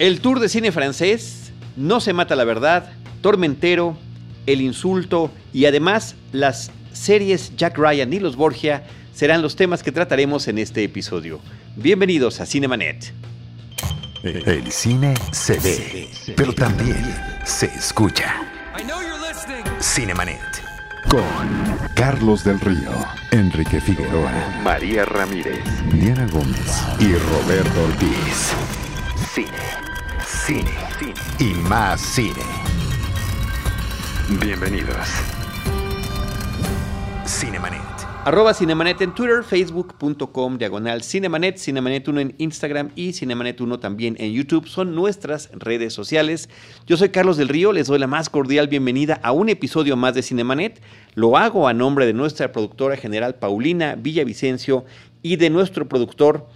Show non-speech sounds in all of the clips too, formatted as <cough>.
El tour de cine francés, No se mata la verdad, Tormentero, El insulto y además las series Jack Ryan y los Borgia serán los temas que trataremos en este episodio. Bienvenidos a Cinemanet. El cine se ve, pero también se escucha. Cinemanet. Con Carlos del Río, Enrique Figueroa, María Ramírez, Diana Gómez y Roberto Ortiz. Cine, cine, y más cine. Bienvenidos. Cinemanet. Arroba Cinemanet en Twitter, facebook.com, diagonal Cinemanet, Cinemanet1 en Instagram y Cinemanet1 también en YouTube. Son nuestras redes sociales. Yo soy Carlos del Río, les doy la más cordial bienvenida a un episodio más de Cinemanet. Lo hago a nombre de nuestra productora general Paulina Villavicencio y de nuestro productor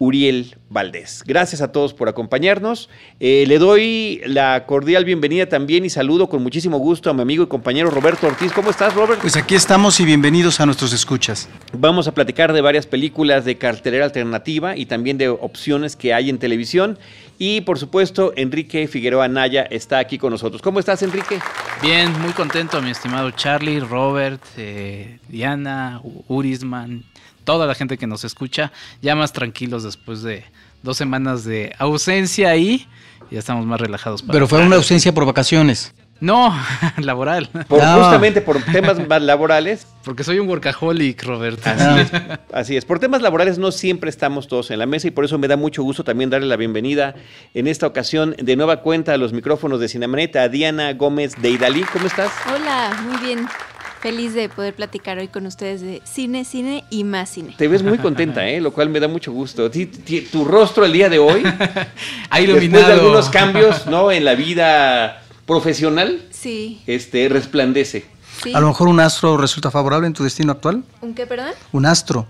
Uriel Valdés. Gracias a todos por acompañarnos. Eh, le doy la cordial bienvenida también y saludo con muchísimo gusto a mi amigo y compañero Roberto Ortiz. ¿Cómo estás, Robert? Pues aquí estamos y bienvenidos a nuestros escuchas. Vamos a platicar de varias películas de cartelera alternativa y también de opciones que hay en televisión. Y por supuesto, Enrique Figueroa Naya está aquí con nosotros. ¿Cómo estás, Enrique? Bien, muy contento, mi estimado Charlie, Robert, eh, Diana, Urisman, toda la gente que nos escucha, ya más tranquilos después de dos semanas de ausencia ahí. Ya estamos más relajados. Pero fue una ausencia por vacaciones. No, <laughs> laboral. Por, Justamente por temas más laborales. Porque soy un workaholic, Roberto. Así es, así es. Por temas laborales no siempre estamos todos en la mesa y por eso me da mucho gusto también darle la bienvenida en esta ocasión de nueva cuenta a los micrófonos de Cinemanet a Diana Gómez de Idalí. ¿Cómo estás? Hola, muy bien. Feliz de poder platicar hoy con ustedes de cine, cine y más cine. Te ves muy contenta, ¿eh? lo cual me da mucho gusto. Tu rostro el día de hoy <laughs> ha iluminado. Después de algunos cambios ¿no? en la vida profesional, sí. este, resplandece. Sí. A lo mejor un astro resulta favorable en tu destino actual. ¿Un qué, perdón? Un astro.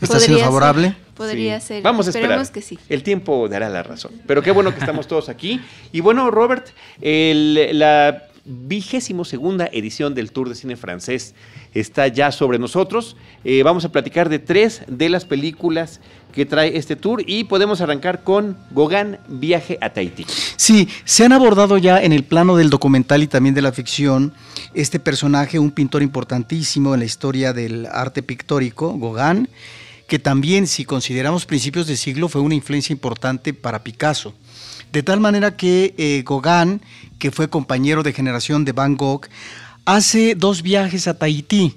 ¿Está siendo favorable? Ser, podría ser. Vamos a esperar. que sí. El tiempo dará la razón. Pero qué bueno que estamos todos aquí. Y bueno, Robert, el, la vigésimo segunda edición del Tour de Cine Francés está ya sobre nosotros. Eh, vamos a platicar de tres de las películas que trae este tour y podemos arrancar con Gauguin, Viaje a Tahití. Sí, se han abordado ya en el plano del documental y también de la ficción este personaje, un pintor importantísimo en la historia del arte pictórico, Gauguin, que también si consideramos principios de siglo fue una influencia importante para Picasso. De tal manera que eh, Gauguin, que fue compañero de generación de Van Gogh, hace dos viajes a Tahití.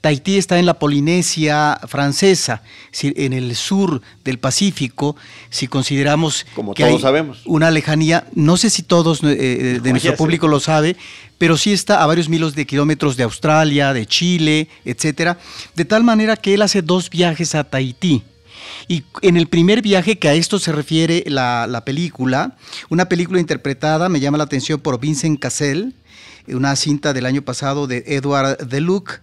Tahití está en la Polinesia francesa, en el sur del Pacífico, si consideramos Como que todos hay sabemos. una lejanía, no sé si todos eh, de nuestro público lo sabe, pero sí está a varios miles de kilómetros de Australia, de Chile, etcétera, de tal manera que él hace dos viajes a Tahití. Y en el primer viaje, que a esto se refiere la, la película, una película interpretada, me llama la atención por Vincent Cassel, una cinta del año pasado de Edward Deluc,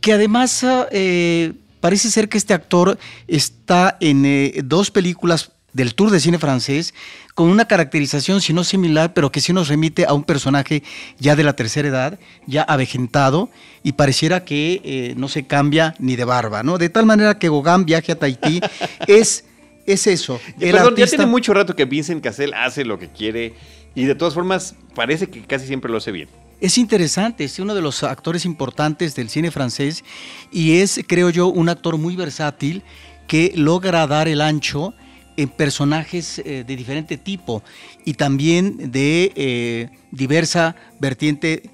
que además eh, parece ser que este actor está en eh, dos películas del Tour de Cine francés, con una caracterización, si no similar, pero que sí nos remite a un personaje ya de la tercera edad, ya avejentado, y pareciera que eh, no se cambia ni de barba, ¿no? De tal manera que Gauguin viaje a Tahití <laughs> es, es eso. El Perdón, artista... ya tiene mucho rato que Vincent Cassel hace lo que quiere, y de todas formas parece que casi siempre lo hace bien. Es interesante, es uno de los actores importantes del cine francés y es, creo yo, un actor muy versátil que logra dar el ancho en personajes eh, de diferente tipo y también de eh, diversa vertiente,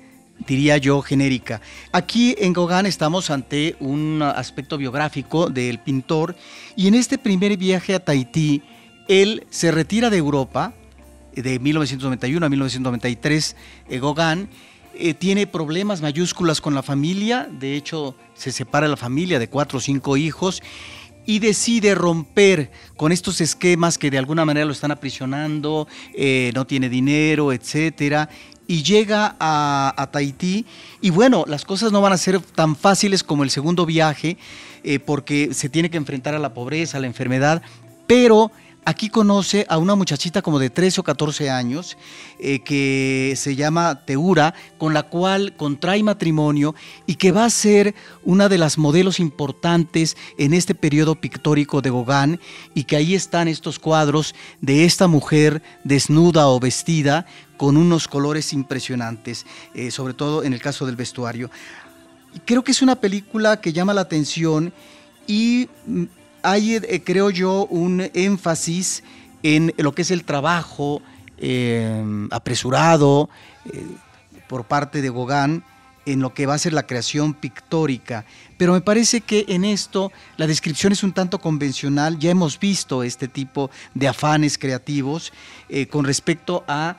diría yo, genérica. Aquí en Gauguin estamos ante un aspecto biográfico del pintor y en este primer viaje a Tahití, él se retira de Europa de 1991 a 1993, eh, Gauguin, eh, tiene problemas mayúsculas con la familia, de hecho se separa la familia de cuatro o cinco hijos y decide romper con estos esquemas que de alguna manera lo están aprisionando, eh, no tiene dinero, etcétera, y llega a, Tahití. Y bueno, las cosas no van a ser tan fáciles como el segundo viaje, porque se tiene que enfrentar a la pobreza, a la enfermedad, pero Aquí conoce a una muchachita como de 13 o 14 años eh, que se llama Teura, con la cual contrae matrimonio y que va a ser una de las modelos importantes en este periodo pictórico de Gauguin y que ahí están estos cuadros de esta mujer desnuda o vestida con unos colores impresionantes, eh, sobre todo en el caso del vestuario. Creo que es una película que llama la atención y mm, hay, eh, creo yo, un énfasis en lo que es el trabajo eh, apresurado eh, por parte de Gauguin en lo que va a ser la creación pictórica. Pero me parece que en esto la descripción es un tanto convencional. Ya hemos visto este tipo de afanes creativos con respecto a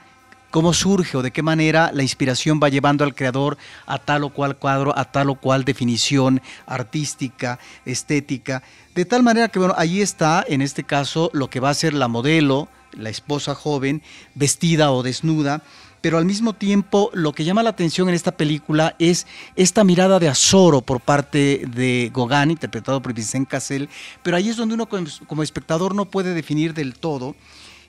cómo surge o de qué manera la inspiración va llevando al creador a tal o cual cuadro, a tal o cual definición artística, estética. De tal manera que, bueno, ahí está, en este caso, lo que va a ser la modelo, la esposa joven, vestida o desnuda, pero al mismo tiempo lo que llama la atención en esta película es esta mirada de azoro por parte de Gauguin, interpretado por Vincent Cassel, pero ahí es donde uno como espectador no puede definir del todo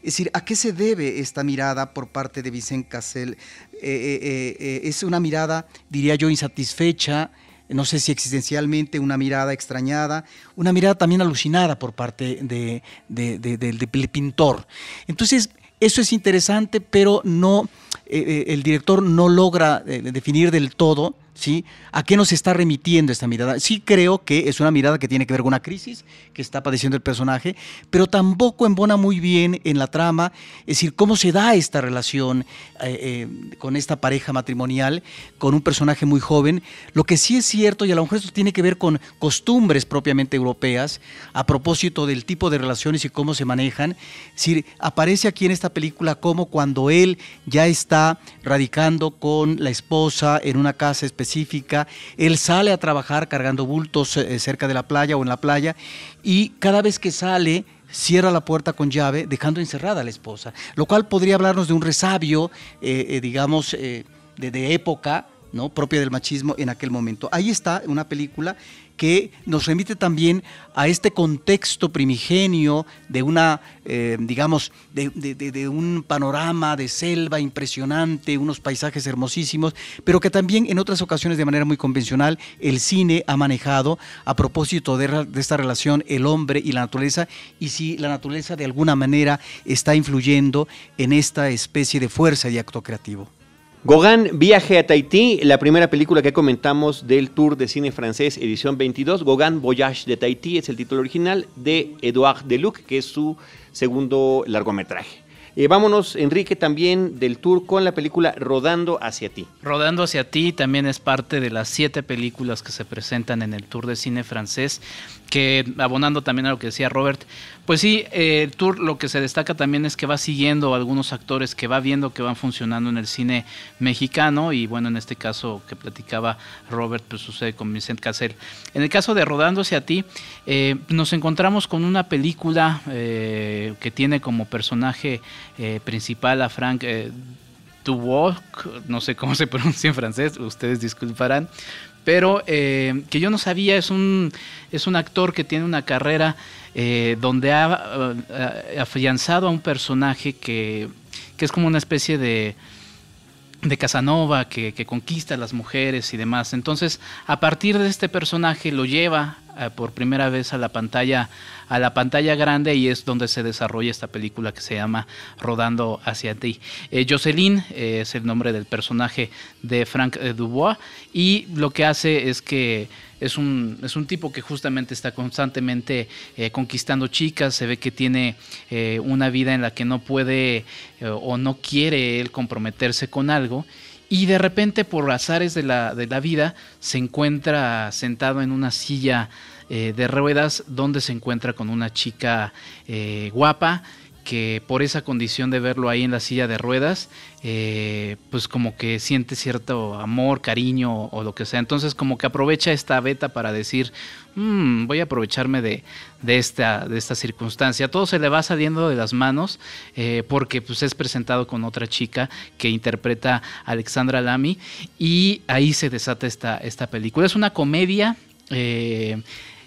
es decir, ¿a qué se debe esta mirada por parte de Vicente Cassel? Eh, eh, eh, es una mirada, diría yo, insatisfecha, no sé si existencialmente, una mirada extrañada, una mirada también alucinada por parte del pintor. Entonces, eso es interesante, pero no, el director no logra definir del todo ¿sí? ¿A qué nos está remitiendo esta mirada? Sí creo que es una mirada que tiene que ver con una crisis que está padeciendo el personaje, pero tampoco embona muy bien en la trama, es decir, cómo se da esta relación eh, eh, con esta pareja matrimonial, con un personaje muy joven. Lo que sí es cierto, y a lo mejor esto tiene que ver con costumbres propiamente europeas, a propósito del tipo de relaciones y cómo se manejan, es decir, aparece aquí en esta película como cuando él ya está radicando con la esposa en una casa especial, él sale a trabajar cargando bultos eh, cerca de la playa o en la playa y cada vez que sale cierra la puerta con llave dejando encerrada a la esposa, lo cual podría hablarnos de un resabio, eh, eh, digamos, de, de época, ¿no? propia del machismo en aquel momento. Ahí está una película que nos remite también a este contexto primigenio de una, eh, digamos, de, un panorama de selva impresionante, unos paisajes hermosísimos, pero que también en otras ocasiones de manera muy convencional el cine ha manejado a propósito de, de esta relación el hombre y la naturaleza y si la naturaleza de alguna manera está influyendo en esta especie de fuerza y acto creativo. Gauguin Viaje a Tahití, la primera película que comentamos del Tour de Cine Francés, edición 22. Gauguin Voyage de Tahití es el título original de Edouard Deluc, que es su segundo largometraje. Eh, vámonos, Enrique, también del tour con la película Rodando hacia ti. Rodando hacia ti también es parte de las siete películas que se presentan en el Tour de Cine francés, que abonando también a lo que decía Robert, pues sí, el tour lo que se destaca también es que va siguiendo a algunos actores que va viendo que van funcionando en el cine mexicano y bueno, en este caso que platicaba Robert, pues sucede con Vincent Cassel. En el caso de Rodando hacia ti, eh, nos encontramos con una película eh, que tiene como personaje eh, principal a Frank eh, no sé cómo se <laughs> pronuncia en francés, ustedes disculparán, pero eh, que yo no sabía, es un, es un actor que tiene una carrera eh, donde ha afianzado a un personaje que, que es como una especie de de Casanova que, conquista a las mujeres y demás. Entonces, a partir de este personaje lo lleva eh, por primera vez a la pantalla a la pantalla grande y es donde se desarrolla esta película que se llama Rodando hacia ti. Eh, Jocelyn eh, es el nombre del personaje de Frank Dubois y lo que hace es que es un, es un tipo que justamente está constantemente conquistando chicas, se ve que tiene una vida en la que no puede o no quiere él comprometerse con algo y de repente por azares de la, de la vida se encuentra sentado en una silla de ruedas donde se encuentra con una chica guapa que por esa condición de verlo ahí en la silla de ruedas, eh, pues como que siente cierto amor, cariño o lo que sea. Entonces como que aprovecha esta beta para decir, mm, voy a aprovecharme de, esta, de esta circunstancia. Todo se le va saliendo de las manos eh, porque pues es presentado con otra chica que interpreta a Alexandra Lamy y ahí se desata esta, esta película. Es una comedia. Eh,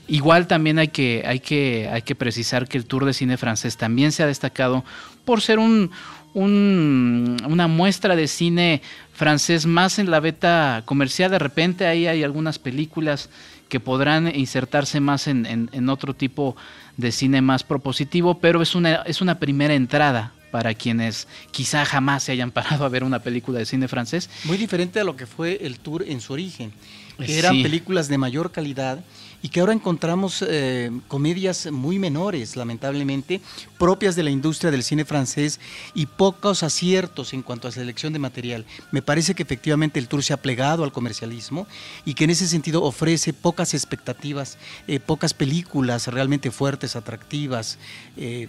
Igual también hay que, hay, que, hay que precisar que el Tour de Cine francés también se ha destacado por ser un, una muestra de cine francés más en la beta comercial. De repente ahí hay algunas películas que podrán insertarse más en, en, otro tipo de cine más propositivo, pero es una, es una primera entrada para quienes quizá jamás se hayan parado a ver una película de cine francés. Muy diferente a lo que fue el tour en su origen, que eran películas de mayor calidad y que ahora encontramos eh, comedias muy menores, lamentablemente, propias de la industria del cine francés y pocos aciertos en cuanto a selección de material. Me parece que efectivamente el tour se ha plegado al comercialismo y que en ese sentido ofrece pocas expectativas, eh, pocas películas realmente fuertes, atractivas, eh,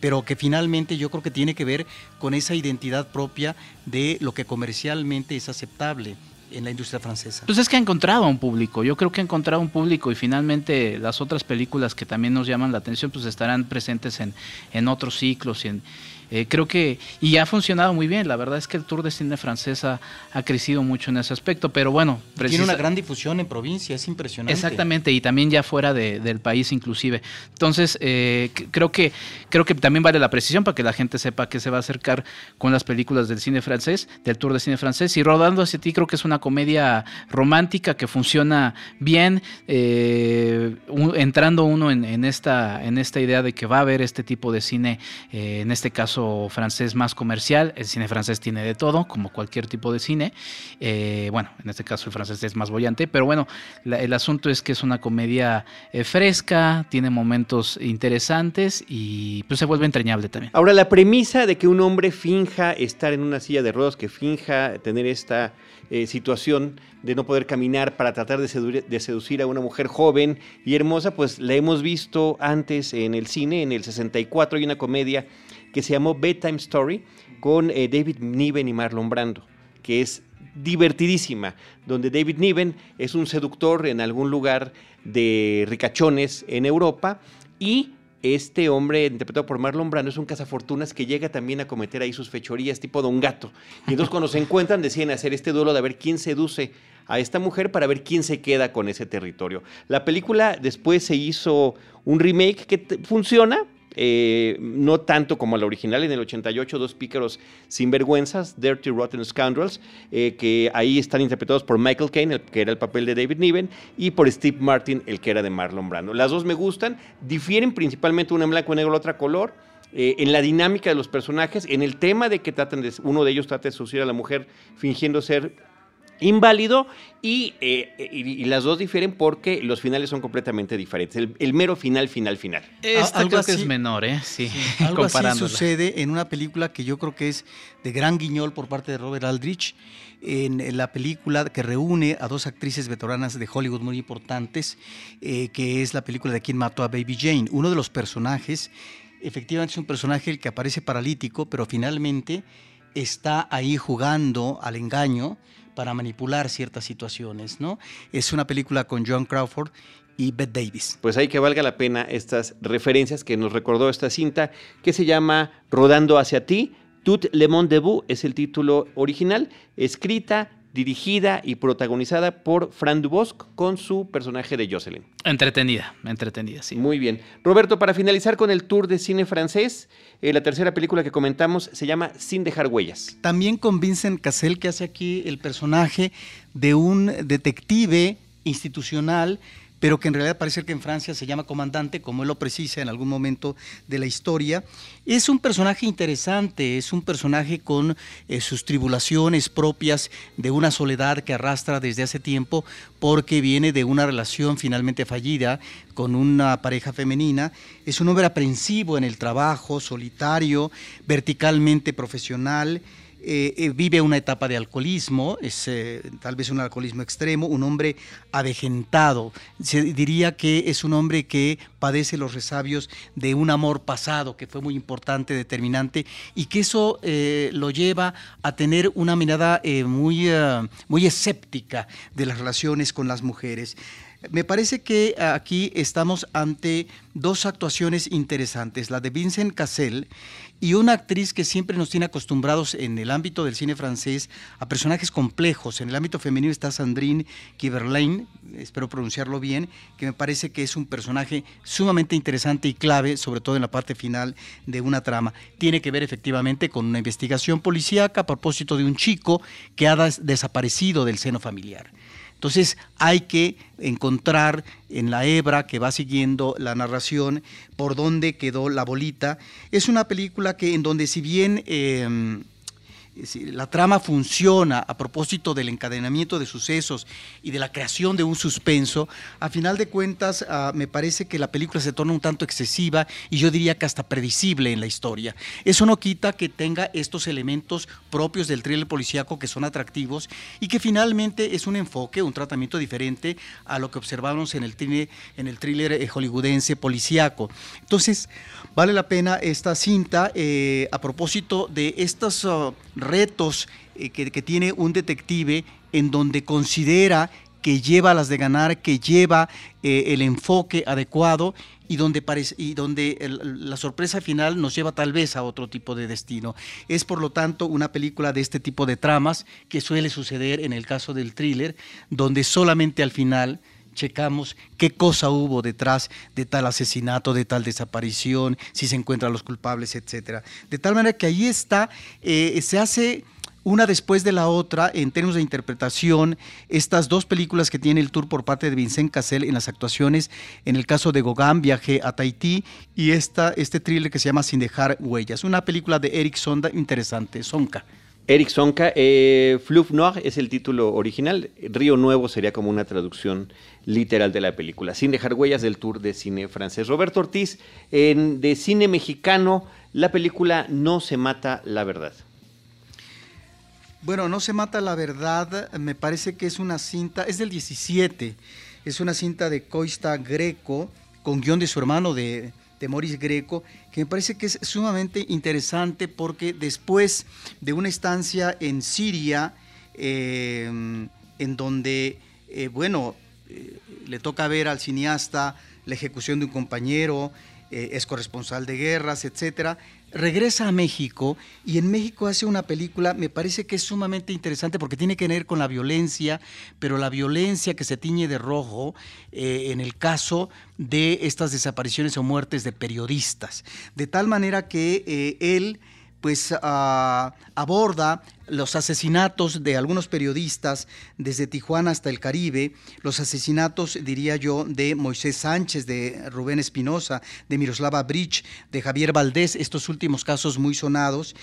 pero que finalmente yo creo que tiene que ver con esa identidad propia de lo que comercialmente es aceptable en la industria francesa. Pues es que ha encontrado un público, yo creo que ha encontrado un público y finalmente las otras películas que también nos llaman la atención pues estarán presentes en, en otros ciclos y en, eh, creo que, y ha funcionado muy bien, la verdad es que el Tour de Cine Francesa ha crecido mucho en ese aspecto, pero bueno. Tiene una gran difusión en provincia, es impresionante. Exactamente, y también ya fuera del país inclusive. Entonces, eh, creo, que, creo que también vale la precisión para que la gente sepa que se va a acercar con las películas del cine francés, del Tour de Cine Francés, y Rodando hacia ti creo que es una comedia romántica que funciona bien, eh, entrando uno en, esta, idea de que va a haber este tipo de cine, en este caso francés más comercial. El cine francés tiene de todo, como cualquier tipo de cine. Eh, bueno, en este caso el francés es más bollante, pero bueno, el asunto es que es una comedia eh, fresca, tiene momentos interesantes y pues se vuelve entrañable también. Ahora, la premisa de que un hombre finja estar en una silla de ruedas, que finja tener esta eh, situación de no poder caminar para tratar de seducir, a una mujer joven y hermosa, pues la hemos visto antes en el cine, en el 64 hay una comedia que se llamó Bedtime Story con eh, David Niven y Marlon Brando, que es divertidísima, donde David Niven es un seductor en algún lugar de ricachones en Europa y este hombre interpretado por Marlon Brando es un cazafortunas que llega también a cometer ahí sus fechorías tipo Don Gato. Y entonces cuando se encuentran deciden hacer este duelo de ver quién seduce a esta mujer para ver quién se queda con ese territorio. La película después se hizo un remake que funciona, eh, no tanto como la original en el 88, dos pícaros sinvergüenzas, Dirty Rotten Scoundrels, eh, que ahí están interpretados por Michael Caine, que era el papel de David Niven, y por Steve Martin, el que era de Marlon Brando. Las dos me gustan, difieren principalmente una en blanco y negro, la otra color. Eh, en la dinámica de los personajes, en el tema de que tratan de, uno de ellos trata de seducir a la mujer fingiendo ser inválido eh, y, las dos difieren porque los finales son completamente diferentes. El, mero final, final, final. Esta creo que es menor, ¿eh? Sí, <laughs> algo así sucede en una película que yo creo que es de gran guiñol por parte de Robert Aldrich, en la película que reúne a dos actrices veteranas de Hollywood muy importantes, eh, que es la película de quien mató a Baby Jane. Uno de los personajes, efectivamente es un personaje el que aparece paralítico, pero finalmente está ahí jugando al engaño para manipular ciertas situaciones, ¿no? Es una película con John Crawford y Bette Davis. Pues hay que valga la pena estas referencias que nos recordó esta cinta que se llama Rodando hacia ti. Tout le monde debout es el título original, escrita, dirigida y protagonizada por Fran Dubosc con su personaje de Jocelyn. Entretenida, entretenida, sí. Muy bien. Roberto, para finalizar con el tour de cine francés, eh, la tercera película que comentamos se llama Sin dejar huellas. También con Vincent Cassel, que hace aquí el personaje de un detective institucional pero que en realidad parece que en Francia se llama comandante, como él lo precisa en algún momento de la historia. Es un personaje interesante, es un personaje con eh, sus tribulaciones propias de una soledad que arrastra desde hace tiempo porque viene de una relación finalmente fallida con una pareja femenina. Es un hombre aprensivo en el trabajo, solitario, verticalmente profesional eh, eh, vive una etapa de alcoholismo, es eh, tal vez un alcoholismo extremo, un hombre avejentado. Se diría que es un hombre que padece los resabios de un amor pasado que fue muy importante, determinante, y que eso lo lleva a tener una mirada muy, muy escéptica de las relaciones con las mujeres. Me parece que aquí estamos ante dos actuaciones interesantes, la de Vincent Cassel y una actriz que siempre nos tiene acostumbrados en el ámbito del cine francés a personajes complejos. En el ámbito femenino está Sandrine Kiberlain, espero pronunciarlo bien, que me parece que es un personaje sumamente interesante y clave, sobre todo en la parte final de una trama. Tiene que ver efectivamente con una investigación policíaca a propósito de un chico que ha desaparecido del seno familiar. Entonces hay que encontrar en la hebra que va siguiendo la narración por dónde quedó la bolita. Es una película que en donde si bien em, la trama funciona a propósito del encadenamiento de sucesos y de la creación de un suspenso, a final de cuentas ah, me parece que la película se torna un tanto excesiva y yo diría que hasta predecible en la historia. Eso no quita que tenga estos elementos propios del thriller policíaco que son atractivos y que finalmente es un enfoque, un tratamiento diferente a lo que observamos en el thriller, en el thriller eh, hollywoodense policíaco. Entonces, vale la pena esta cinta eh, a propósito de estos uh, retos eh, que, tiene un detective en donde considera que lleva las de ganar, que lleva eh, el enfoque adecuado y donde, parece, y donde la sorpresa final nos lleva tal vez a otro tipo de destino. Es por lo tanto una película de este tipo de tramas que suele suceder en el caso del thriller, donde solamente al final checamos qué cosa hubo detrás de tal asesinato, de tal desaparición, si se encuentran los culpables, etcétera. De tal manera que ahí está, eh, se hace una después de la otra en términos de interpretación, estas dos películas que tiene el tour por parte de Vincent Cassel en las actuaciones, en el caso de Gauguin, Viaje a Tahití, y esta, este thriller que se llama Sin dejar huellas, una película de Eric Sonda interesante, Sonka. Eric Sonka, eh, Fleuve Noir es el título original, Río Nuevo sería como una traducción literal de la película, sin dejar huellas del tour de cine francés. Roberto Ortiz, en, de cine mexicano, la película No se mata la verdad. Bueno, No se mata la verdad, me parece que es una cinta, es del 17, es una cinta de Coista Greco, con guion de su hermano de de Maurice Greco, que me parece que es sumamente interesante porque después de una estancia en Siria, eh, en donde, eh, bueno, eh, le toca ver al cineasta la ejecución de un compañero, es corresponsal de guerras, etcétera, regresa a México y en México hace una película, me parece que es sumamente interesante porque tiene que ver con la violencia, pero la violencia que se tiñe de rojo eh, en el caso de estas desapariciones o muertes de periodistas. De tal manera que eh, él pues ah, aborda los asesinatos de algunos periodistas desde Tijuana hasta el Caribe, los asesinatos, diría yo, de Moisés Sánchez, de Rubén Espinosa, de Miroslava Bridge, de Javier Valdés, estos últimos casos muy sonados,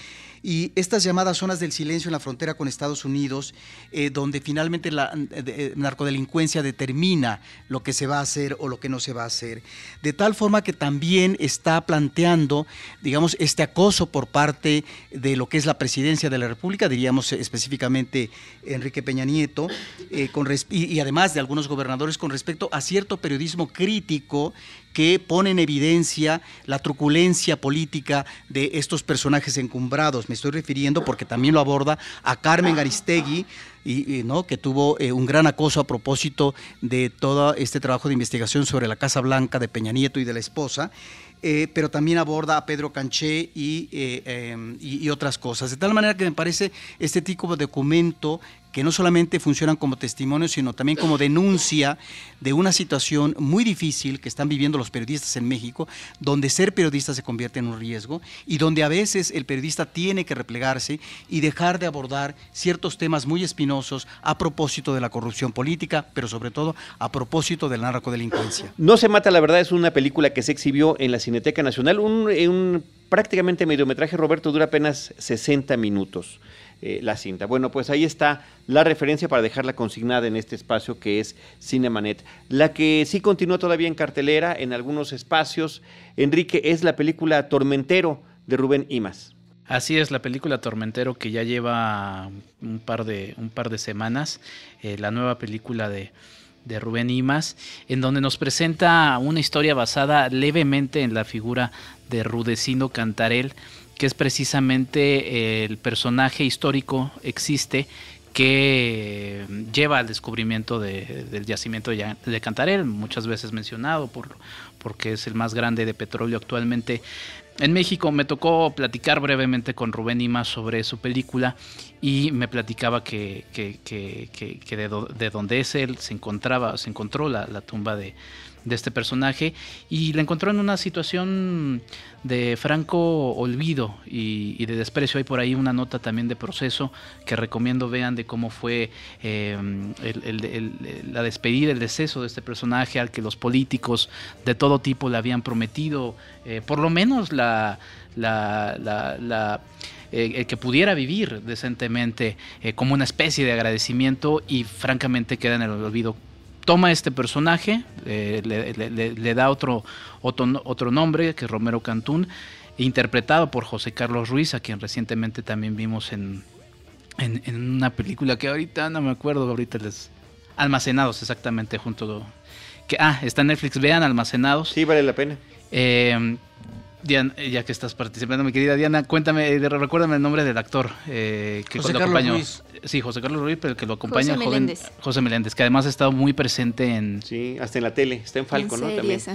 y estas llamadas zonas del silencio en la frontera con Estados Unidos, eh, donde finalmente la eh, narcodelincuencia determina lo que se va a hacer o lo que no se va a hacer. De tal forma que también está planteando, digamos, este acoso por parte de lo que es la presidencia de la República, diríamos específicamente Enrique Peña Nieto, eh, y además de algunos gobernadores con respecto a cierto periodismo crítico que pone en evidencia la truculencia política de estos personajes encumbrados. Me estoy refiriendo porque también lo aborda a Carmen Aristegui, y, ¿no? que tuvo eh, un gran acoso a propósito de todo este trabajo de investigación sobre la Casa Blanca de Peña Nieto y de la esposa. Eh, pero también aborda a Pedro Canché eh, em, y, y, otras cosas. De tal manera que me parece este tipo de documento que no solamente funcionan como testimonio, sino también como denuncia de una situación muy difícil que están viviendo los periodistas en México, donde ser periodista se convierte en un riesgo y donde a veces el periodista tiene que replegarse y dejar de abordar ciertos temas muy espinosos a propósito de la corrupción política, pero sobre todo a propósito de la narcodelincuencia. No se mata, la verdad, es una película que se exhibió en la Cineteca Nacional, un, un prácticamente mediometraje, Roberto, dura apenas 60 minutos. Eh, la cinta. Bueno, pues ahí está la referencia para dejarla consignada en este espacio que es Cinemanet. La que sí continúa todavía en cartelera en algunos espacios, Enrique, es la película Tormentero de Rubén Imas. Así es, la película Tormentero que ya lleva un par de, un par de semanas, eh, la nueva película de, de Rubén Imas, en donde nos presenta una historia basada levemente en la figura de Rudecindo Cantarel, que es precisamente el personaje histórico existe que lleva al descubrimiento del yacimiento de Cantarel, muchas veces mencionado por, porque es el más grande de petróleo actualmente en México. Me tocó platicar brevemente con Rubén Ima sobre su película y me platicaba que, de, donde es él se encontraba, se encontró la tumba de, de este personaje y la encontró en una situación de franco olvido y, de desprecio. Hay por ahí una nota también de proceso que recomiendo vean de cómo fue eh, la despedida, el deceso de este personaje al que los políticos de todo tipo le habían prometido eh, por lo menos la, la, eh, que pudiera vivir decentemente como una especie de agradecimiento y francamente queda en el olvido toma este personaje, eh, le, da otro, otro, otro, nombre, que es Romero Cantún, interpretado por José Carlos Ruiz, a quien recientemente también vimos en, en, una película que ahorita no me acuerdo, ahorita les... Almacenados, exactamente, junto... Que, ah, está en Netflix, vean Almacenados. Sí, vale la pena. Eh, Diana, ya que estás participando, mi querida Diana, cuéntame, recuérdame el nombre del actor eh, que José lo acompañó. Ruiz. Sí, José Carlos Ruiz, pero el que lo acompaña, José joven Meléndez. José Meléndez, que además ha estado muy presente en. Sí, hasta en la tele, está en Falco, ¿no? También. <laughs>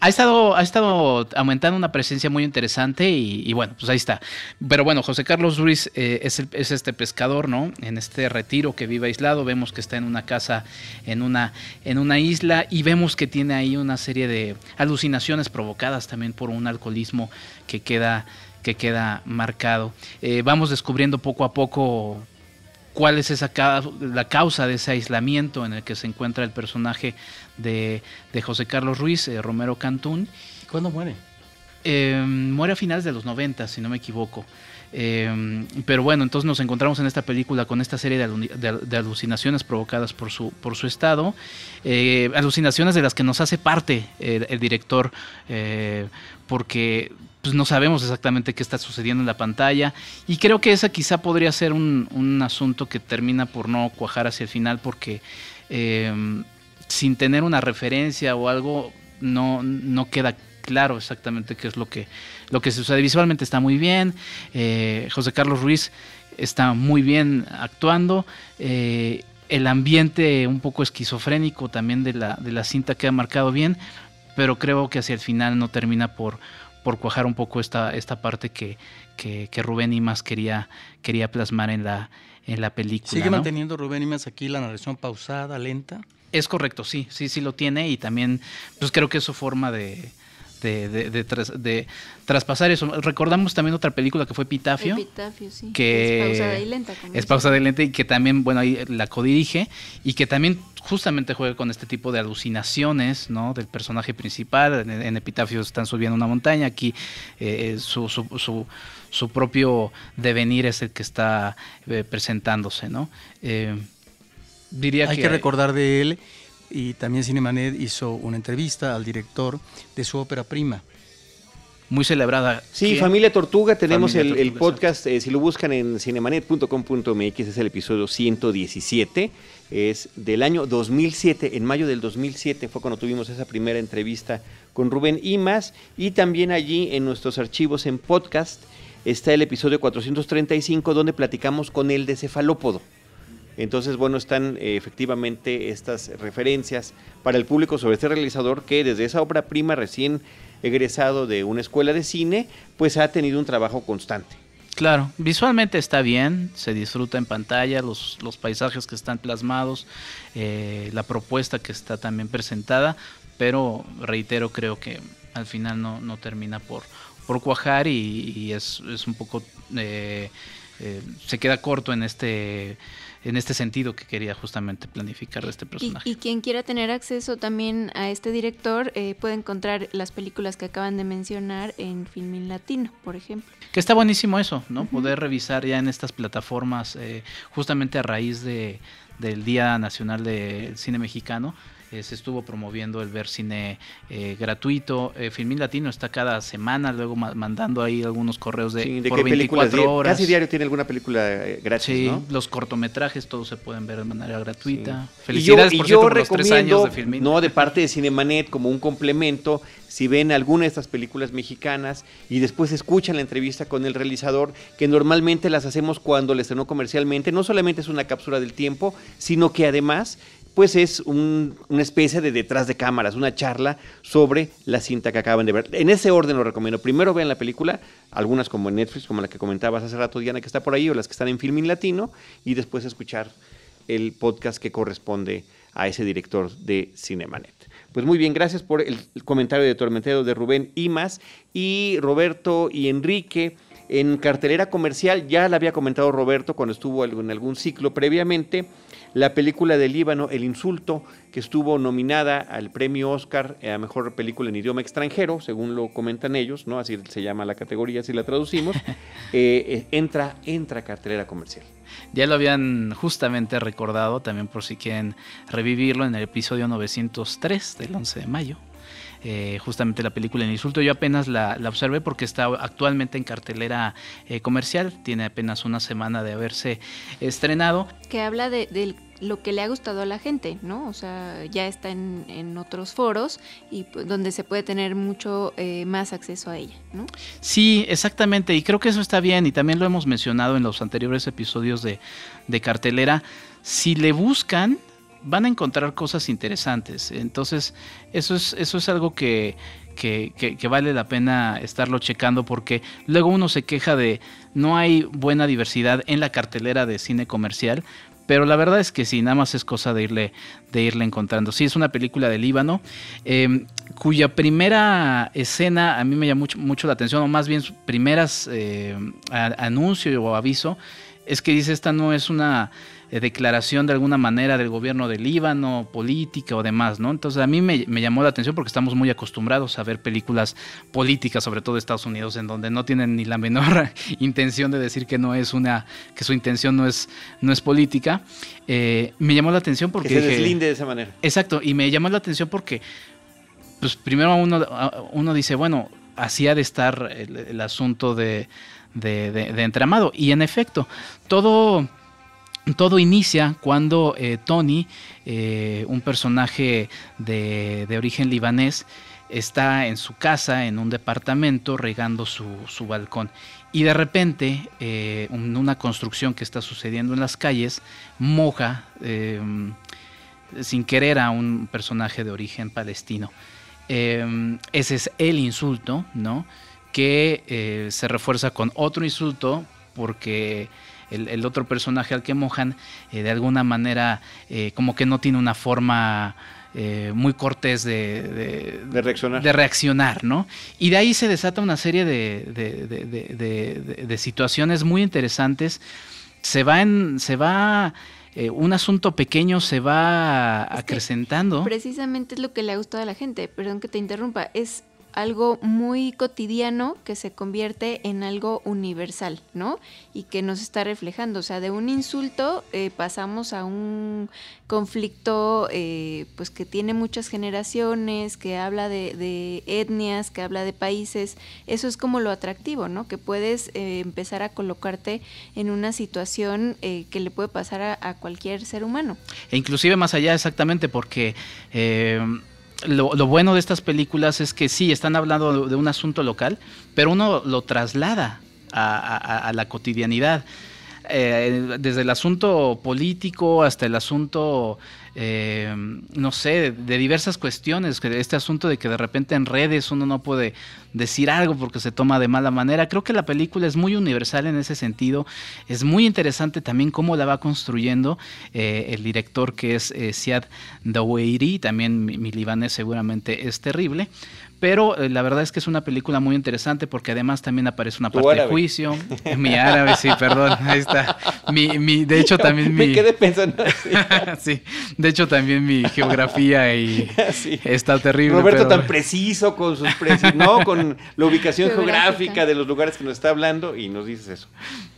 Ha estado, ha estado aumentando una presencia muy interesante y, bueno, pues ahí está. Pero bueno, José Carlos Ruiz eh, es, es, este pescador, ¿no? En este retiro que vive aislado, vemos que está en una casa, en una, en una isla y vemos que tiene ahí una serie de alucinaciones provocadas también por un alcoholismo que queda, que queda marcado. Eh, vamos descubriendo poco a poco cuál es esa la causa de ese aislamiento en el que se encuentra el personaje de, José Carlos Ruiz, eh, Romero Cantún. ¿Cuándo muere? Eh, muere a finales de los 90, si no me equivoco. pero bueno, entonces nos encontramos en esta película con esta serie de, alucinaciones provocadas por su, por su estado, alucinaciones de las que nos hace parte el, el director, porque pues no sabemos exactamente qué está sucediendo en la pantalla. Y creo que esa quizá podría ser un, asunto que termina por no cuajar hacia el final porque em, sin tener una referencia o algo no, no queda claro exactamente qué es lo que, lo que sucede. Visualmente está muy bien. Eh, José Carlos Ruiz está muy bien actuando. Eh, el ambiente un poco esquizofrénico también de la, de la cinta queda marcado bien, pero creo que hacia el final no termina por, por cuajar un poco esta, esta parte que, que, Rubén Imas quería, quería plasmar en la, en la película. ¿Sigue manteniendo Rubén Imas aquí la narración pausada, lenta? Es correcto, sí, sí, sí lo tiene y también pues creo que es su forma de, de, traspasar eso. Recordamos también otra película que fue Epitafio. Epitafio, sí. Que es pausada y lenta. Es pausada y lenta y que también, bueno, ahí la codirige y que también justamente juega con este tipo de alucinaciones, ¿no? Del personaje principal. En, Epitafio están subiendo una montaña, aquí eh, su, su, su, propio devenir es el que está eh, presentándose, ¿no? Eh, diría Hay que recordar de él y también Cinemanet hizo una entrevista al director de su ópera prima. Muy celebrada. Sí, Familia Tortuga, tenemos el, podcast, eh, si lo buscan en cinemanet.com.mx, es el episodio 117, es del año 2007, en mayo del 2007 fue cuando tuvimos esa primera entrevista con Rubén y más, y también allí en nuestros archivos en podcast está el episodio 435 donde platicamos con el de cefalópodo. Entonces, bueno, están eh, efectivamente estas referencias para el público sobre este realizador que desde esa obra prima recién egresado de una escuela de cine, pues ha tenido un trabajo constante. Claro, visualmente está bien, se disfruta en pantalla, los, los paisajes que están plasmados, eh, la propuesta que está también presentada, pero reitero, creo que al final no, no termina por, por cuajar y, es, es, un poco... Eh, se queda corto en este en este sentido que quería justamente planificar de este personaje. Y, quien quiera tener acceso también a este director eh, puede encontrar las películas que acaban de mencionar en Filmin Latino, por ejemplo. Que está buenísimo eso, ¿no? Poder revisar ya en estas plataformas, eh, justamente a raíz de, del Día Nacional del Cine Mexicano, se estuvo promoviendo el ver cine eh, gratuito. Eh, Filmín Latino está cada semana, luego mandando ahí algunos correos de, por 24 horas. Casi diario tiene alguna película gratis, sí, los cortometrajes todos se pueden ver de manera gratuita. Felicidades y yo, por, tres años de Filmín. No, de parte de Cinemanet como un complemento, si ven alguna de estas películas mexicanas y después escuchan la entrevista con el realizador, que normalmente las hacemos cuando le estrenó comercialmente, no solamente es una cápsula del tiempo, sino que además pues es una especie de detrás de cámaras, una charla sobre la cinta que acaban de ver. En ese orden lo recomiendo. Primero vean la película, algunas como en Netflix, como la que comentabas hace rato, Diana, que está por ahí, o las que están en Filming Latino, y después escuchar el podcast que corresponde a ese director de Cinemanet. Pues muy bien, gracias por el comentario de Tormentero de Rubén y más. Y Roberto y Enrique en cartelera comercial, ya la había comentado Roberto cuando estuvo en algún ciclo previamente, la película del Líbano, El Insulto, que estuvo nominada al premio Oscar a Mejor Película en Idioma Extranjero, según lo comentan ellos, ¿no? así se llama la categoría si la traducimos, <laughs> eh, eh, entra, entra a cartelera comercial. Ya lo habían justamente recordado, también por si quieren revivirlo, en el episodio 903 del 11 de mayo. Eh, justamente la película El Insulto. Yo apenas la, observé porque está actualmente en cartelera eh, comercial, tiene apenas una semana de haberse estrenado. Que habla de, lo que le ha gustado a la gente, ¿no? O sea, ya está en, otros foros y pues, donde se puede tener mucho eh, más acceso a ella, ¿no? Sí, exactamente, y creo que eso está bien y también lo hemos mencionado en los anteriores episodios de, de cartelera. Si le buscan, van a encontrar cosas interesantes. Entonces, eso es, eso es algo que, vale la pena estarlo checando porque luego uno se queja de no hay buena diversidad en la cartelera de cine comercial. Pero la verdad es que sí, nada más es cosa de irle, de irle encontrando. Sí, es una película de Líbano, em, cuya primera escena a mí me llamó mucho, la atención, o más bien primeras eh, anuncio o aviso, es que dice esta no es una declaración de alguna manera del gobierno del Líbano, política o demás, ¿no? Entonces a mí me, llamó la atención porque estamos muy acostumbrados a ver películas políticas, sobre todo de Estados Unidos, en donde no tienen ni la menor <laughs> intención de decir que no es una, que su intención no es, no es política. Eh, me llamó la atención porque... Que se deslinde de esa manera. Exacto, y me llamó la atención porque, pues primero uno, uno dice, bueno, así ha de estar el, asunto de, de, de entramado. Y en efecto, todo todo inicia cuando eh, Tony, eh, un personaje de, origen libanés, está en su casa, en un departamento, regando su, balcón. Y de repente, eh, una construcción que está sucediendo en las calles moja sin querer a un personaje de origen palestino. Ese es el insulto, ¿no? Que se refuerza con otro insulto porque el, otro personaje al que mojan, eh, de alguna manera eh, como que no tiene una forma eh, muy cortés de, de, reaccionar. de reaccionar, ¿no? Y de ahí se desata una serie de, de situaciones muy interesantes. Se va en, se va un asunto pequeño se va acrecentando. Precisamente es lo que le ha gustado a la gente, perdón que te interrumpa, es algo muy cotidiano que se convierte en algo universal, ¿no? Y que nos está reflejando, o sea, de un insulto eh, pasamos a un conflicto eh, pues que tiene muchas generaciones, que habla de, etnias, que habla de países, eso es como lo atractivo, ¿no? Que puedes eh, empezar a colocarte en una situación que le puede pasar a, a, cualquier ser humano. E inclusive más allá exactamente porque lo, bueno de estas películas es que sí, están hablando de un asunto local, pero uno lo traslada a la cotidianidad. Eh, desde el asunto político hasta el asunto, eh, no sé, de diversas cuestiones, este asunto de que de repente en redes uno no puede decir algo porque se toma de mala manera. Creo que la película es muy universal en ese sentido. Es muy interesante también cómo la va construyendo eh, el director que es Siad Daweiri, también mi, mi libanés seguramente es terrible. Pero eh, la verdad es que es una película muy interesante porque además también aparece una parte de juicio. <laughs> Mi árabe, sí, perdón, ahí está. Mi, mi, de hecho también mi... Me quedé pensando <laughs> sí, de hecho también mi geografía y <laughs> está terrible. Roberto tan preciso con sus precios, ¿no? Con la ubicación geográfica de los lugares que nos está hablando y nos dices eso.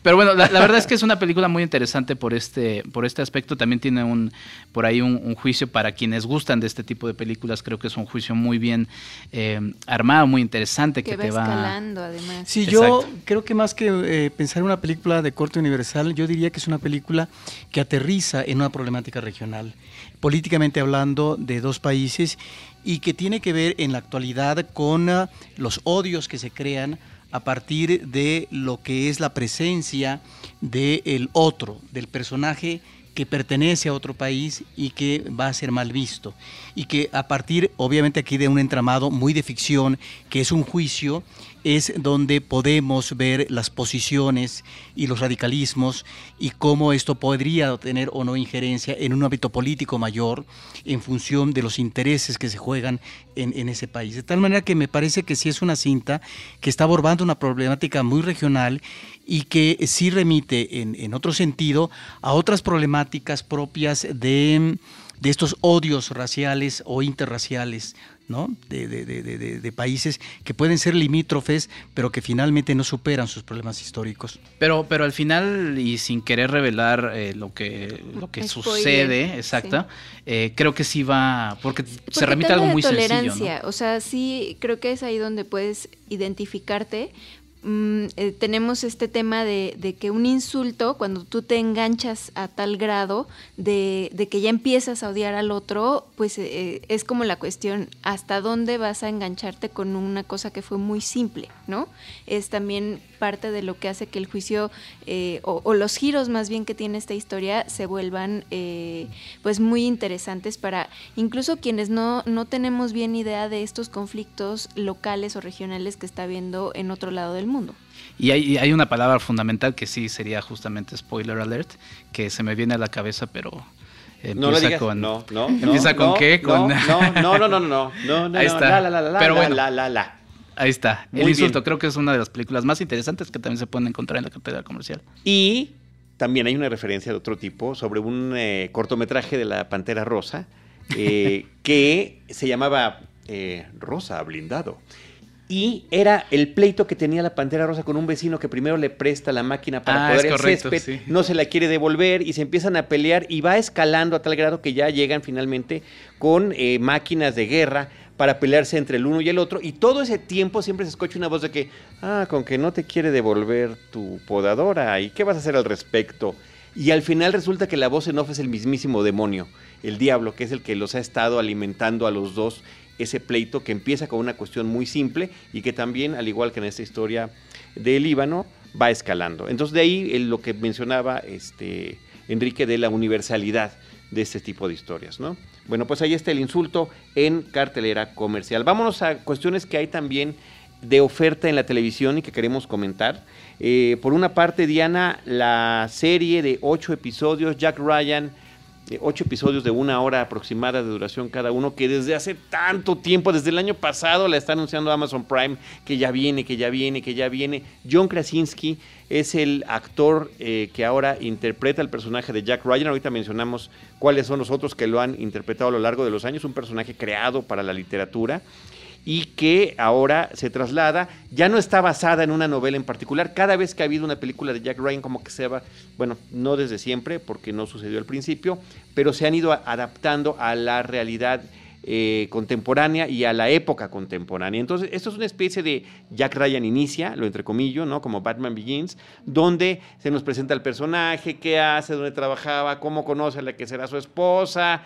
Pero bueno, la, verdad es que es una película muy interesante por este, por este aspecto. También tiene un por ahí un, juicio para quienes gustan de este tipo de películas. Creo que es un juicio muy bien eh, armado, muy interesante. Que, que va te escalando, además. Sí, yo creo que más que eh, pensar en una película de corte universal, yo diría que es una película que aterriza en una problemática regional. Políticamente hablando, de dos países y que tiene que ver en la actualidad con ah, los odios que se crean a partir de lo que es la presencia del otro, del personaje que pertenece a otro país y que va a ser mal visto. Y que a partir, obviamente aquí de un entramado muy de ficción, que es un juicio, es donde podemos ver las posiciones y los radicalismos y cómo esto podría tener o no injerencia en un ámbito político mayor en función de los intereses que se juegan en, ese país. De tal manera que me parece que sí es una cinta que está abordando una problemática muy regional y que sí remite en, en otro sentido a otras problemáticas propias de de estos odios raciales o interraciales ¿no? De, de, de, de, países que pueden ser limítrofes, pero que finalmente no superan sus problemas históricos. Pero, pero al final, y sin querer revelar eh, lo que, lo que sucede, exacto, eh, creo que sí va, porque, se remite a algo muy tolerancia, O sea, sí, creo que es ahí donde puedes identificarte, Mm, eh, tenemos este tema de, que un insulto, cuando tú te enganchas a tal grado de, que ya empiezas a odiar al otro, pues eh, es como la cuestión, ¿hasta dónde vas a engancharte con una cosa que fue muy simple, ¿no? Es también parte de lo que hace que el juicio, eh, o, los giros más bien que tiene esta historia, se vuelvan pues muy interesantes para incluso quienes no, no tenemos bien idea de estos conflictos locales o regionales que está habiendo en otro lado del mundo. Y hay, hay, una palabra fundamental que sí sería justamente spoiler alert, que se me viene a la cabeza, pero empieza no con. No, no. <laughs> ¿Empieza con qué? <laughs> No, no, no, no, no, no, Ahí está. La, la, la, pero bueno, la, la, la. Ahí está. El insulto creo que es una de las películas más interesantes que también se pueden encontrar en la cartera comercial. Y también hay una referencia de otro tipo sobre un eh, cortometraje de la Pantera Rosa eh, <laughs> que se llamaba eh, Rosa Blindado. Y era el pleito que tenía la Pantera Rosa con un vecino que primero le presta la máquina para ah, poder el césped, no se la quiere devolver y se empiezan a pelear y va escalando a tal grado que ya llegan finalmente con eh, máquinas de guerra para pelearse entre el uno y el otro. Y todo ese tiempo siempre se escucha una voz de que, ah, con que no te quiere devolver tu podadora, ¿y qué vas a hacer al respecto? Y al final resulta que la voz en off es el mismísimo demonio, el diablo, que es el que los ha estado alimentando a los dos ese pleito que empieza con una cuestión muy simple y que también, al igual que en esta historia del Líbano, va escalando. Entonces de ahí lo que mencionaba este, Enrique de la universalidad de este tipo de historias, ¿no? Bueno, pues ahí está el insulto en cartelera comercial. Vámonos a cuestiones que hay también de oferta en la televisión y que queremos comentar. Eh, por una parte, Diana, la serie de ocho episodios, Jack Ryan, ocho episodios de una hora aproximada de duración cada uno, que desde hace tanto tiempo, desde el año pasado, la está anunciando Amazon Prime, que ya viene, que ya viene, que ya viene. John Krasinski es el actor eh, que ahora interpreta el personaje de Jack Ryan. Ahorita mencionamos cuáles son los otros que lo han interpretado a lo largo de los años, un personaje creado para la literatura y que ahora se traslada, ya no está basada en una novela en particular. Cada vez que ha habido una película de Jack Ryan, como que se va, bueno, no desde siempre, porque no sucedió al principio, pero se han ido adaptando a la realidad eh, contemporánea y a la época contemporánea. Entonces, esto es una especie de Jack Ryan inicia, lo entrecomillo, ¿no? Como Batman Begins, donde se nos presenta el personaje, qué hace, dónde trabajaba, cómo conoce a la que será su esposa,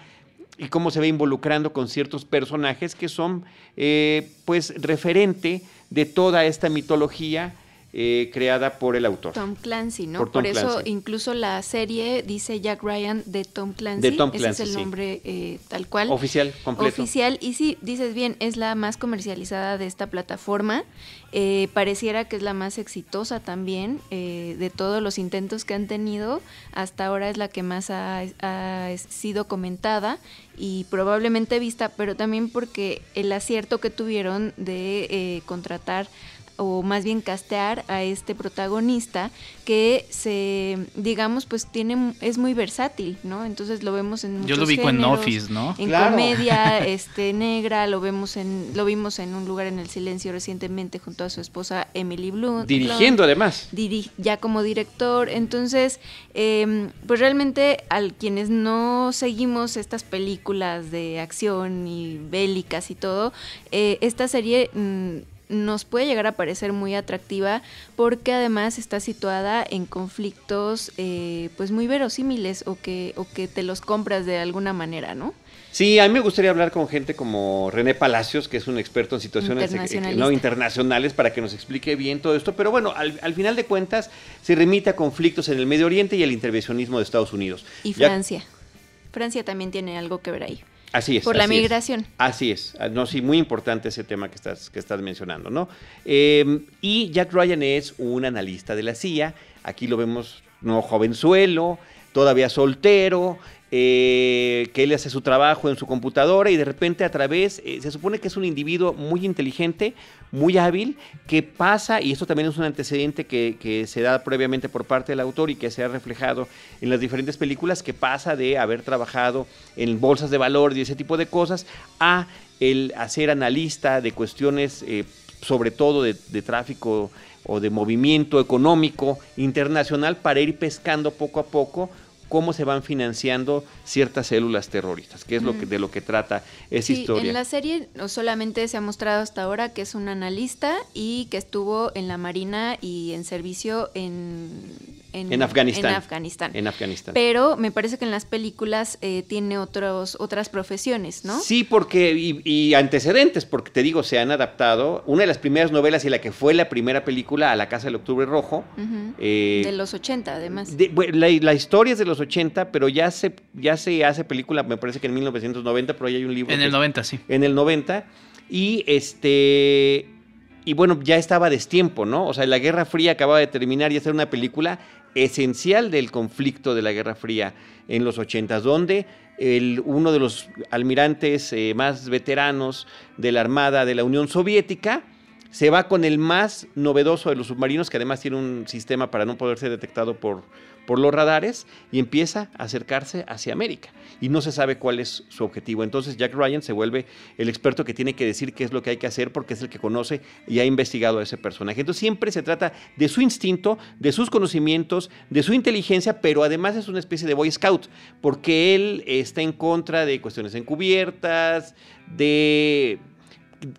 y cómo se ve involucrando con ciertos personajes que son eh, pues referente de toda esta mitología eh, creada por el autor. Tom Clancy, ¿no? Por, eso incluso la serie dice Jack Ryan de Tom Clancy. De Tom Clancy, Ese es el nombre eh, tal cual. Oficial, completo. Oficial. Y sí, dices bien, es la más comercializada de esta plataforma. Eh, pareciera que es la más exitosa también de todos los intentos que han tenido. Hasta ahora es la que más ha, ha sido comentada y probablemente vista, pero también porque el acierto que tuvieron de contratar o más bien castear a este protagonista que se, digamos, pues tiene, es muy versátil, ¿no? Entonces lo vemos en Yo lo vi en Office, ¿no? En comedia, <laughs> este, negra, lo vemos en, lo vimos en un lugar en el silencio recientemente junto a su esposa Emily Bloom. Dirigiendo además. ya como director. Entonces, em, pues realmente al quienes no seguimos estas películas de acción y bélicas y todo, eh, esta serie mm, nos puede llegar a parecer muy atractiva porque además está situada en conflictos eh, pues muy verosímiles o que, o que te los compras de alguna manera, ¿no? Sí, a mí me gustaría hablar con gente como René Palacios, que es un experto en situaciones no internacionales, para que nos explique bien todo esto. Pero bueno, al, final de cuentas se remite a conflictos en el Medio Oriente y al intervencionismo de Estados Unidos. Y Francia. Francia también tiene algo que ver ahí. Así es. Por la migración. Así es. Ah, no, sí, muy importante ese tema que estás, que estás mencionando, ¿no? Em, y Jack Ryan es un analista de la CIA. Aquí lo vemos, no jovenzuelo, todavía soltero, eh, que él hace su trabajo en su computadora y de repente a través, eh, se supone que es un individuo muy inteligente, muy hábil, que pasa, y esto también es un antecedente que, se da previamente por parte del autor y que se ha reflejado en las diferentes películas, que pasa de haber trabajado en bolsas de valor y ese tipo de cosas a el hacer analista de cuestiones, eh, sobre todo de, de tráfico o de movimiento económico internacional para ir pescando poco a poco cómo se van financiando ciertas células terroristas, que es lo que, de lo que trata esa historia. En la serie no solamente se ha mostrado hasta ahora que es un analista y que estuvo en la Marina y en servicio en en, Afganistán. en, Afganistán. Pero me parece que en las películas eh, tiene otros, otras profesiones, ¿no? Sí, porque, y, antecedentes, porque te digo, se han adaptado. Una de las primeras novelas y la que fue la primera película, A la Casa del Octubre Rojo. Eh, de los 80, además. la, historia es de los 80, pero ya se, ya se hace película, me parece que en 1990, pero ahí hay un libro. En el 90, sí. En el 90. Y este y bueno, ya estaba a destiempo, ¿no? O sea, la Guerra Fría acababa de terminar y hacer una película esencial del conflicto de la Guerra Fría en los 80, donde el, uno de los almirantes eh, más veteranos de la Armada de la Unión Soviética se va con el más novedoso de los submarinos, que además tiene un sistema para no poder ser detectado por, por los radares y empieza a acercarse hacia América. Y no se sabe cuál es su objetivo. Entonces Jack Ryan se vuelve el experto que tiene que decir qué es lo que hay que hacer porque es el que conoce y ha investigado a ese personaje. Entonces siempre se trata de su instinto, de sus conocimientos, de su inteligencia, pero además es una especie de Boy Scout, porque él está en contra de cuestiones encubiertas, de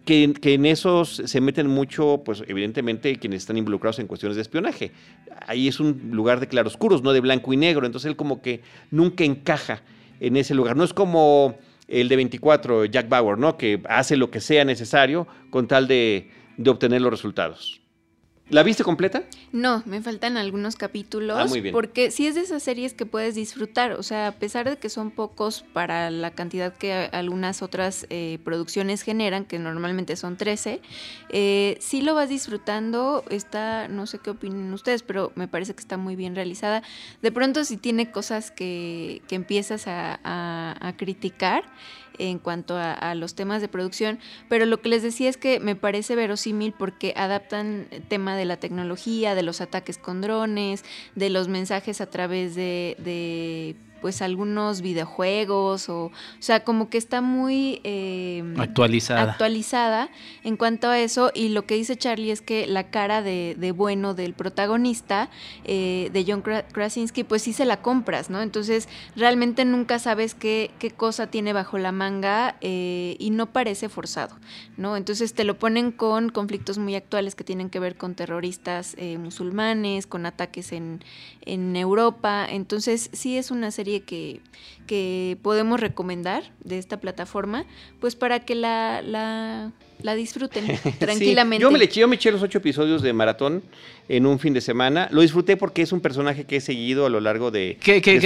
que, en esos se meten mucho, pues evidentemente quienes están involucrados en cuestiones de espionaje. Ahí es un lugar de claroscuros, no de blanco y negro. Entonces él como que nunca encaja en ese lugar. No es como el de 24, Jack Bauer, ¿no? Que hace lo que sea necesario con tal de obtener los resultados. ¿La viste completa? No, me faltan algunos capítulos. Ah, muy bien. Porque sí es de esas series que puedes disfrutar. O sea, a pesar de que son pocos para la cantidad que algunas otras eh, producciones generan, que normalmente son 13, eh, sí lo vas disfrutando. Está, no sé qué opinan ustedes, pero me parece que está muy bien realizada. De pronto, si tiene cosas que, que empiezas a, a criticar en cuanto a, los temas de producción, pero lo que les decía es que me parece verosímil porque adaptan el tema de la tecnología, de los ataques con drones, de los mensajes a través de pues algunos videojuegos o, o sea, como que está muy em, actualizada. actualizada en cuanto a eso y lo que dice Charlie es que la cara de, de bueno del protagonista, eh, de John Krasinski, pues sí se la compras, ¿no? Entonces realmente nunca sabes qué, qué cosa tiene bajo la manga eh, y no parece forzado, ¿no? Entonces te lo ponen con conflictos muy actuales que tienen que ver con terroristas eh, musulmanes, con ataques en, en Europa, entonces sí es una serie que, podemos recomendar de esta plataforma, pues para que la, la disfruten <laughs> tranquilamente. yo, me eché, yo me eché los ocho episodios de maratón en un fin de semana. Lo disfruté porque es un personaje que he seguido a lo largo de,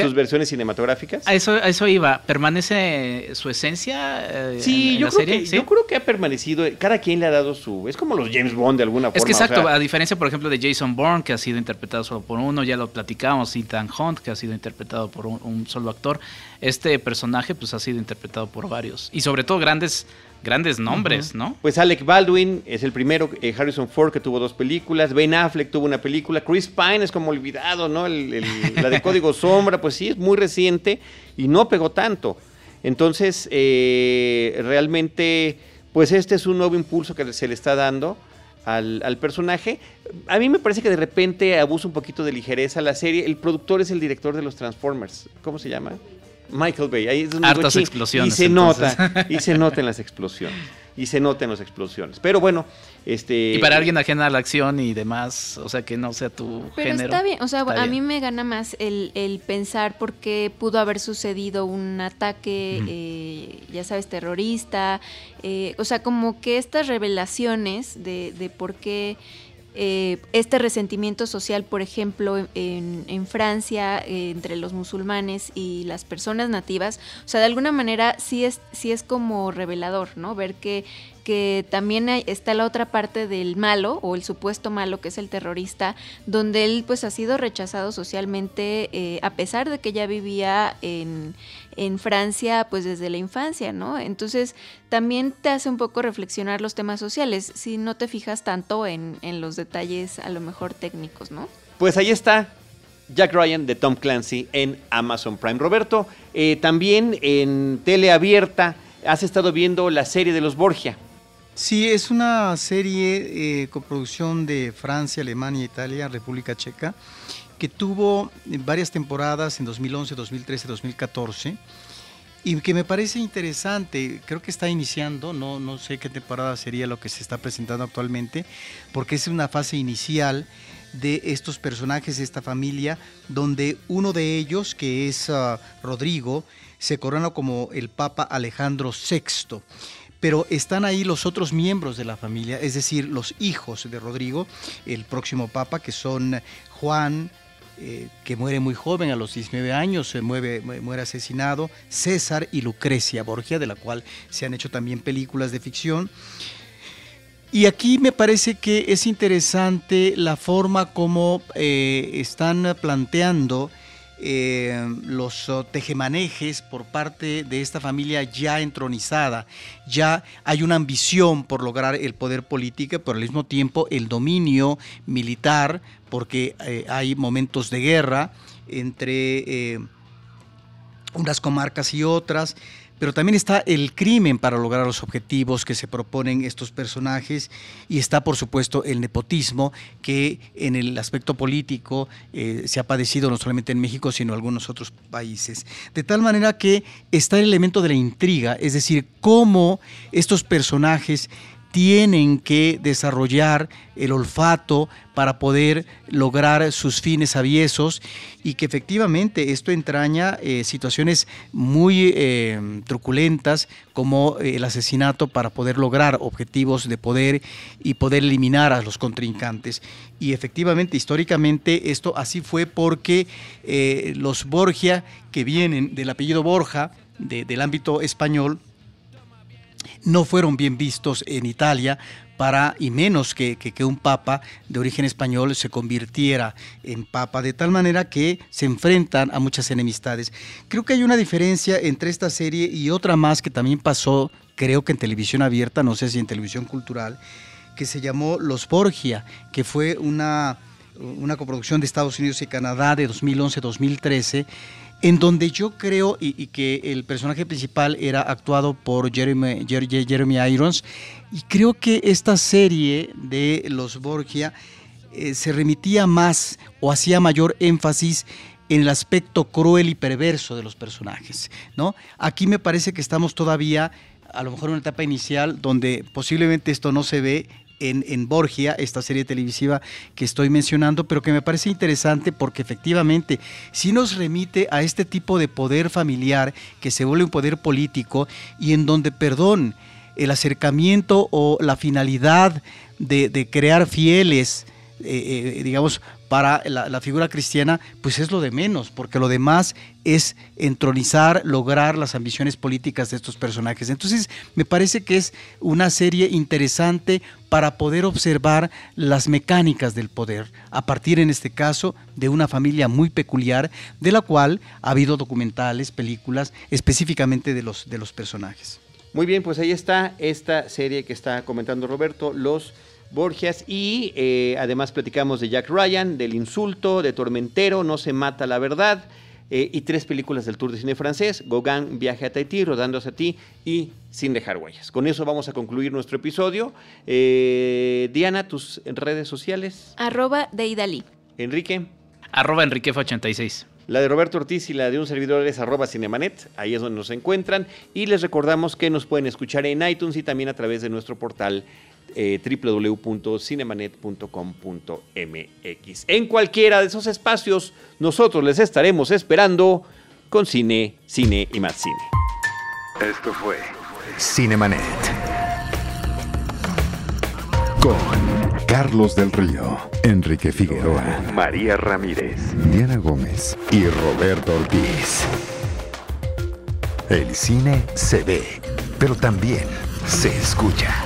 sus versiones cinematográficas. A eso, eso iba. ¿Permanece su esencia eh, sí, yo creo Que, Yo creo que ha permanecido. Cada quien le ha dado su... Es como los James Bond de alguna forma. Es que exacto, a diferencia, por ejemplo, de Jason Bourne, que ha sido interpretado solo por uno, ya lo platicamos, Ethan Hunt, que ha sido interpretado por un, un solo actor. Este personaje pues ha sido interpretado por varios. Y sobre todo grandes grandes nombres, ¿no? Pues Alec Baldwin es el primero, eh, Harrison Ford que tuvo dos películas, Ben Affleck tuvo una película, Chris Pine es como olvidado, ¿no? <laughs> la de Código Sombra, pues sí, es muy reciente y no pegó tanto. Entonces, eh, realmente, pues este es un nuevo impulso que se le está dando. Al, al, personaje. A mí me parece que de repente abusa un poquito de ligereza la serie. El productor es el director de los Transformers. ¿Cómo se llama? Michael Bay. Ahí es Hartas explosiones. Y se nota, y se nota en las explosiones. Y se nota en las explosiones. Pero bueno, este... Y para alguien ajena a la acción y demás, o sea, que no sea tu Pero género. está bien, o sea, a mí me gana más el, el, pensar por qué pudo haber sucedido un ataque, eh, ya sabes, terrorista. Eh, o sea, como que estas revelaciones de, de por qué eh, este resentimiento social, por ejemplo, en, Francia, eh, entre los musulmanes y las personas nativas, o sea, de alguna manera sí es, sí es como revelador, ¿no? Ver que que también está la otra parte del malo o el supuesto malo que es el terrorista, donde él pues ha sido rechazado socialmente eh, a pesar de que ya vivía en, en Francia pues desde la infancia, ¿no? Entonces también te hace un poco reflexionar los temas sociales si no te fijas tanto en, en los detalles a lo mejor técnicos, ¿no? Pues ahí está, Jack Ryan de Tom Clancy en Amazon Prime. Roberto, eh, también en tele abierta has estado viendo la serie de los Borgia. Sí, es una serie eh, coproducción de Francia, Alemania, Italia, República Checa, que tuvo varias temporadas en 2011, 2013, 2014 y que me parece interesante, creo que está iniciando, no, no sé qué temporada sería lo que se está presentando actualmente, porque es una fase inicial de estos personajes de esta familia, donde uno de ellos, que es uh, Rodrigo, se corona como el Papa Alejandro VI pero están ahí los otros miembros de la familia, es decir, los hijos de Rodrigo, el próximo papa, que son Juan, eh, que muere muy joven, a los 19 años, se muere, muere asesinado, César y Lucrecia Borgia, de la cual se han hecho también películas de ficción. Y aquí me parece que es interesante la forma como eh, están planteando eh, los oh, tejemanejes por parte de esta familia ya entronizada. Ya hay una ambición por lograr el poder político, pero al mismo tiempo el dominio militar, porque eh, hay momentos de guerra entre eh, unas comarcas y otras pero también está el crimen para lograr los objetivos que se proponen estos personajes y está por supuesto el nepotismo que en el aspecto político eh, se ha padecido no solamente en México sino en algunos otros países. De tal manera que está el elemento de la intriga, es decir, cómo estos personajes tienen que desarrollar el olfato para poder lograr sus fines aviesos y que efectivamente esto entraña eh, situaciones muy eh, truculentas como eh, el asesinato para poder lograr objetivos de poder y poder eliminar a los contrincantes. Y efectivamente, históricamente, esto así fue porque los Borgia, que vienen del apellido Borja, del ámbito español, no fueron bien vistos en Italia para, y menos que, que, un papa de origen español se convirtiera en papa, de tal manera que se enfrentan a muchas enemistades. Creo que hay una diferencia entre esta serie y otra más que también pasó, creo que en televisión abierta, no sé si en televisión cultural, que se llamó Los Borgia, que fue una, una coproducción de Estados Unidos y Canadá de 2011-2013 en donde yo creo y, que el personaje principal era actuado por Jeremy, Irons, y creo que esta serie de los Borgia eh, se remitía más o hacía mayor énfasis en el aspecto cruel y perverso de los personajes, ¿no? Aquí me parece que estamos todavía a lo mejor en una etapa inicial donde posiblemente esto no se ve en, Borgia, esta serie televisiva que estoy mencionando, pero que me parece interesante porque efectivamente sí nos remite a este tipo de poder familiar que se vuelve un poder político y en donde, perdón, el acercamiento o la finalidad de, crear fieles, eh, eh, digamos, para la, figura cristiana, pues es lo de menos, porque lo demás es entronizar, lograr las ambiciones políticas de estos personajes. Entonces, me parece que es una serie interesante para poder observar las mecánicas del poder, a partir en este caso de una familia muy peculiar, de la cual ha habido documentales, películas, específicamente de los, de los personajes. Muy bien, pues ahí está esta serie que está comentando Roberto, Los Borgias, y eh, además platicamos de Jack Ryan, del insulto, de Tormentero, No se mata la verdad, eh, y tres películas del Tour de Cine francés, Gauguin, Viaje a Tahití, Rodando hacia ti y Sin dejar huellas. Con eso vamos a concluir nuestro episodio. Eh, Diana, tus redes sociales. Arroba de Idalí. Enrique. Arroba Enriquefa86. La de Roberto Ortiz y la de un servidor es arroba cinemanet, ahí es donde nos encuentran. Y les recordamos que nos pueden escuchar en iTunes y también a través de nuestro portal eh, www.cinemanet.com.mx. En cualquiera de esos espacios, nosotros les estaremos esperando con cine, cine y más cine. Esto fue Cinemanet. Con Carlos del Río, Enrique Figueroa, María Ramírez, Diana Gómez y Roberto Ortiz. El cine se ve, pero también se escucha.